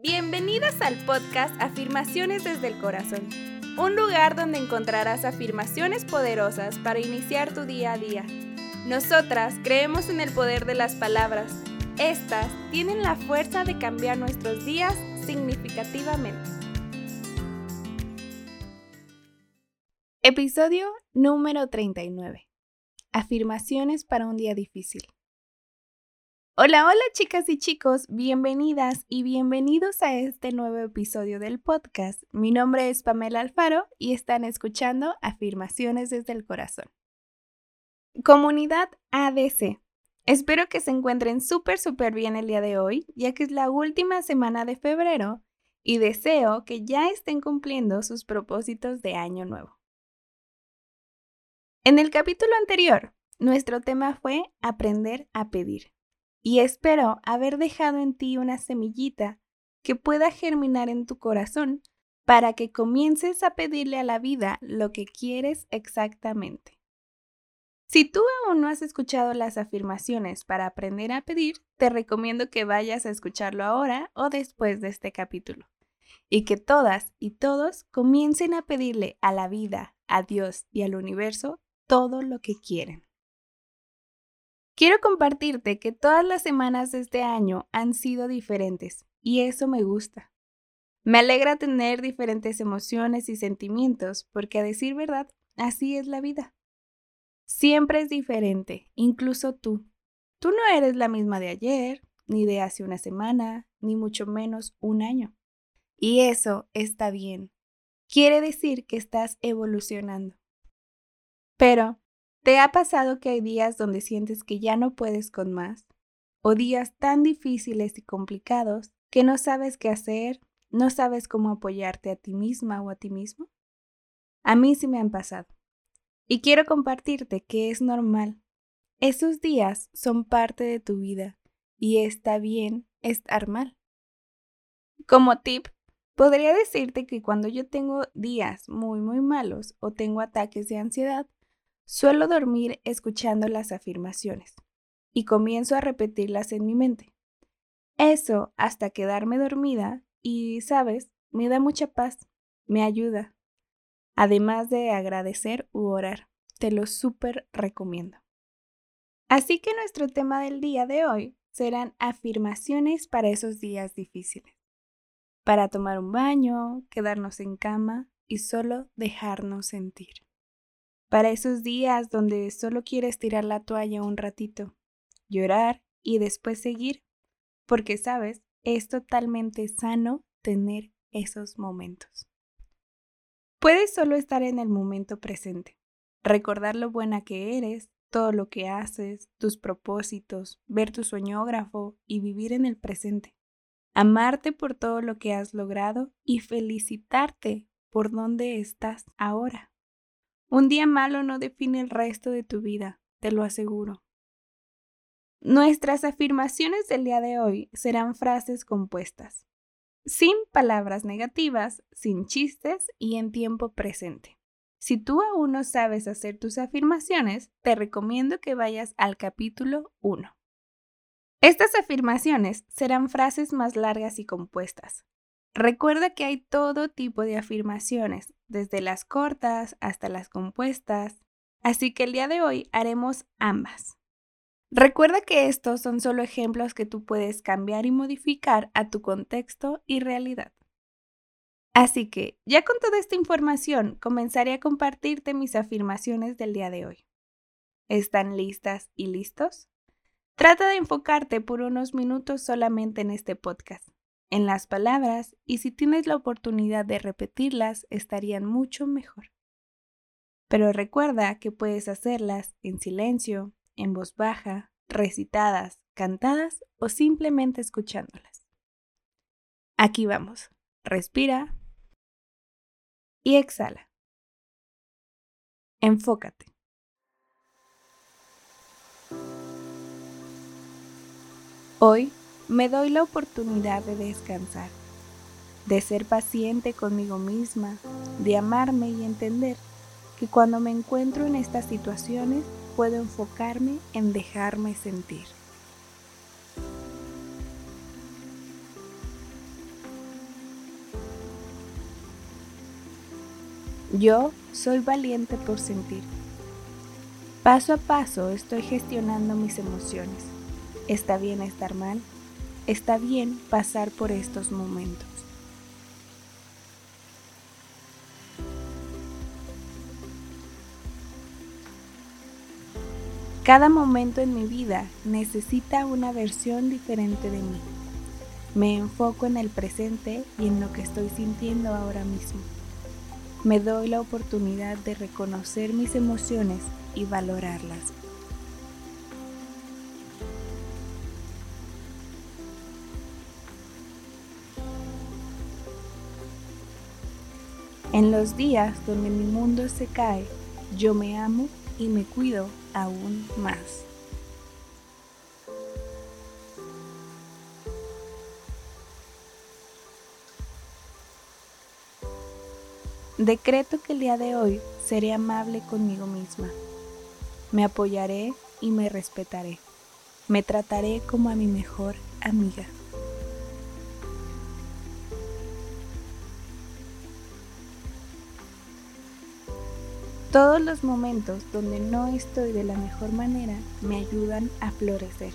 Bienvenidas al podcast Afirmaciones desde el Corazón, un lugar donde encontrarás afirmaciones poderosas para iniciar tu día a día. Nosotras creemos en el poder de las palabras. Estas tienen la fuerza de cambiar nuestros días significativamente. Episodio número 39. Afirmaciones para un día difícil. Hola, hola chicas y chicos, bienvenidas y bienvenidos a este nuevo episodio del podcast. Mi nombre es Pamela Alfaro y están escuchando Afirmaciones desde el Corazón. Comunidad ADC. Espero que se encuentren súper, súper bien el día de hoy, ya que es la última semana de febrero y deseo que ya estén cumpliendo sus propósitos de año nuevo. En el capítulo anterior, nuestro tema fue aprender a pedir y espero haber dejado en ti una semillita que pueda germinar en tu corazón para que comiences a pedirle a la vida lo que quieres exactamente. Si tú aún no has escuchado las afirmaciones para aprender a pedir, te recomiendo que vayas a escucharlo ahora o después de este capítulo. Y que todas y todos comiencen a pedirle a la vida, a Dios y al universo todo lo que quieren. Quiero compartirte que todas las semanas de este año han sido diferentes y eso me gusta. Me alegra tener diferentes emociones y sentimientos porque a decir verdad, así es la vida. Siempre es diferente, incluso tú. Tú no eres la misma de ayer, ni de hace una semana, ni mucho menos un año. Y eso está bien. Quiere decir que estás evolucionando. Pero ¿Te ha pasado que hay días donde sientes que ya no puedes con más? ¿O días tan difíciles y complicados que no sabes qué hacer, no sabes cómo apoyarte a ti misma o a ti mismo? A mí sí me han pasado. Y quiero compartirte que es normal. Esos días son parte de tu vida y está bien estar mal. Como tip, podría decirte que cuando yo tengo días muy muy malos o tengo ataques de ansiedad, Suelo dormir escuchando las afirmaciones y comienzo a repetirlas en mi mente. Eso hasta quedarme dormida y, sabes, me da mucha paz, me ayuda. Además de agradecer u orar, te lo súper recomiendo. Así que nuestro tema del día de hoy serán afirmaciones para esos días difíciles. Para tomar un baño, quedarnos en cama y solo dejarnos sentir para esos días donde solo quieres tirar la toalla un ratito, llorar y después seguir, porque sabes, es totalmente sano tener esos momentos. Puedes solo estar en el momento presente, recordar lo buena que eres, todo lo que haces, tus propósitos, ver tu soñógrafo y vivir en el presente. Amarte por todo lo que has logrado y felicitarte por donde estás ahora. Un día malo no define el resto de tu vida, te lo aseguro. Nuestras afirmaciones del día de hoy serán frases compuestas, sin palabras negativas, sin chistes y en tiempo presente. Si tú aún no sabes hacer tus afirmaciones, te recomiendo que vayas al capítulo 1. Estas afirmaciones serán frases más largas y compuestas, Recuerda que hay todo tipo de afirmaciones, desde las cortas hasta las compuestas, así que el día de hoy haremos ambas. Recuerda que estos son solo ejemplos que tú puedes cambiar y modificar a tu contexto y realidad. Así que, ya con toda esta información, comenzaré a compartirte mis afirmaciones del día de hoy. ¿Están listas y listos? Trata de enfocarte por unos minutos solamente en este podcast en las palabras y si tienes la oportunidad de repetirlas estarían mucho mejor. Pero recuerda que puedes hacerlas en silencio, en voz baja, recitadas, cantadas o simplemente escuchándolas. Aquí vamos. Respira y exhala. Enfócate. Hoy me doy la oportunidad de descansar, de ser paciente conmigo misma, de amarme y entender que cuando me encuentro en estas situaciones puedo enfocarme en dejarme sentir. Yo soy valiente por sentir. Paso a paso estoy gestionando mis emociones. Está bien estar mal, Está bien pasar por estos momentos. Cada momento en mi vida necesita una versión diferente de mí. Me enfoco en el presente y en lo que estoy sintiendo ahora mismo. Me doy la oportunidad de reconocer mis emociones y valorarlas. En los días donde mi mundo se cae, yo me amo y me cuido aún más. Decreto que el día de hoy seré amable conmigo misma. Me apoyaré y me respetaré. Me trataré como a mi mejor amiga. Todos los momentos donde no estoy de la mejor manera me ayudan a florecer.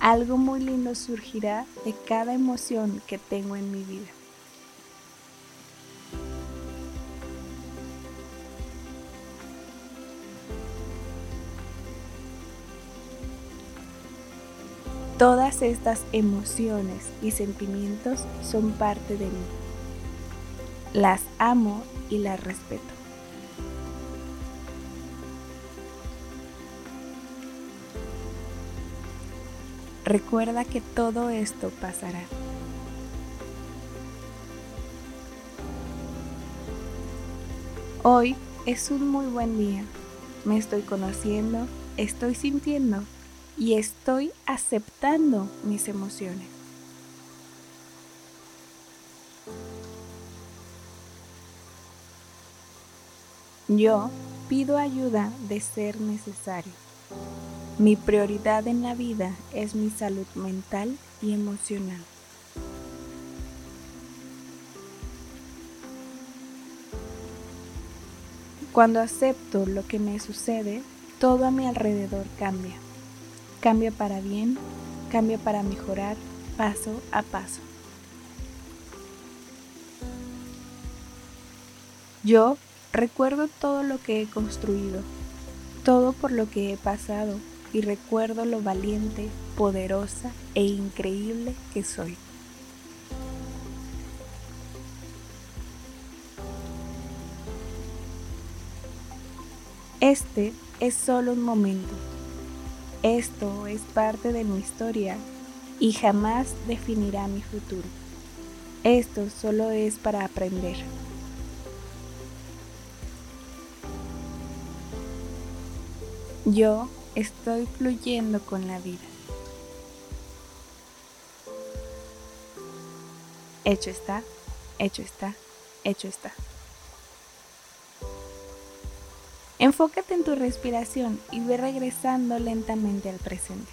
Algo muy lindo surgirá de cada emoción que tengo en mi vida. Todas estas emociones y sentimientos son parte de mí. Las amo y las respeto. Recuerda que todo esto pasará. Hoy es un muy buen día. Me estoy conociendo, estoy sintiendo y estoy aceptando mis emociones. Yo pido ayuda de ser necesario. Mi prioridad en la vida es mi salud mental y emocional. Cuando acepto lo que me sucede, todo a mi alrededor cambia. Cambia para bien, cambia para mejorar paso a paso. Yo recuerdo todo lo que he construido, todo por lo que he pasado y recuerdo lo valiente, poderosa e increíble que soy. Este es solo un momento. Esto es parte de mi historia y jamás definirá mi futuro. Esto solo es para aprender. Yo estoy fluyendo con la vida. Hecho está, hecho está, hecho está. Enfócate en tu respiración y ve regresando lentamente al presente.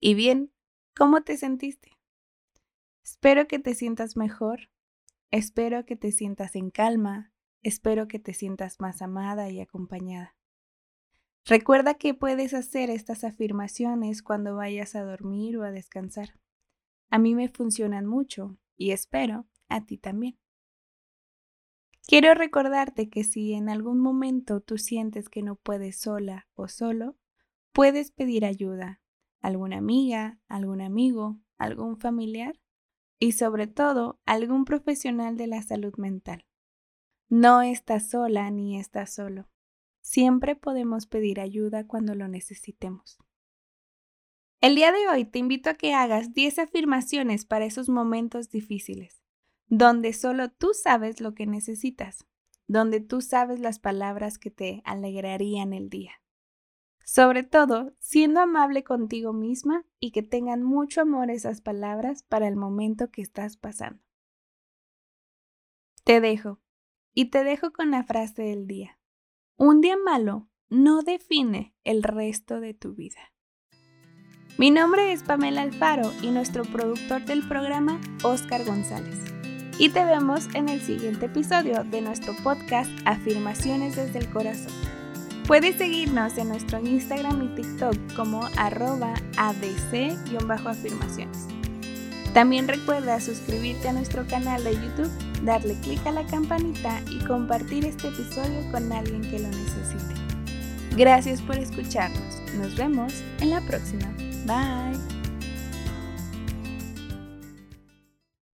Y bien, ¿cómo te sentiste? Espero que te sientas mejor, espero que te sientas en calma, Espero que te sientas más amada y acompañada. Recuerda que puedes hacer estas afirmaciones cuando vayas a dormir o a descansar. A mí me funcionan mucho y espero a ti también. Quiero recordarte que si en algún momento tú sientes que no puedes sola o solo, puedes pedir ayuda, alguna amiga, algún amigo, algún familiar y sobre todo algún profesional de la salud mental. No estás sola ni estás solo. Siempre podemos pedir ayuda cuando lo necesitemos. El día de hoy te invito a que hagas 10 afirmaciones para esos momentos difíciles, donde solo tú sabes lo que necesitas, donde tú sabes las palabras que te alegrarían el día. Sobre todo, siendo amable contigo misma y que tengan mucho amor esas palabras para el momento que estás pasando. Te dejo. Y te dejo con la frase del día. Un día malo no define el resto de tu vida. Mi nombre es Pamela Alfaro y nuestro productor del programa, Oscar González. Y te vemos en el siguiente episodio de nuestro podcast Afirmaciones desde el Corazón. Puedes seguirnos en nuestro Instagram y TikTok como arroba adc-afirmaciones. También recuerda suscribirte a nuestro canal de YouTube, darle clic a la campanita y compartir este episodio con alguien que lo necesite. Gracias por escucharnos. Nos vemos en la próxima. Bye.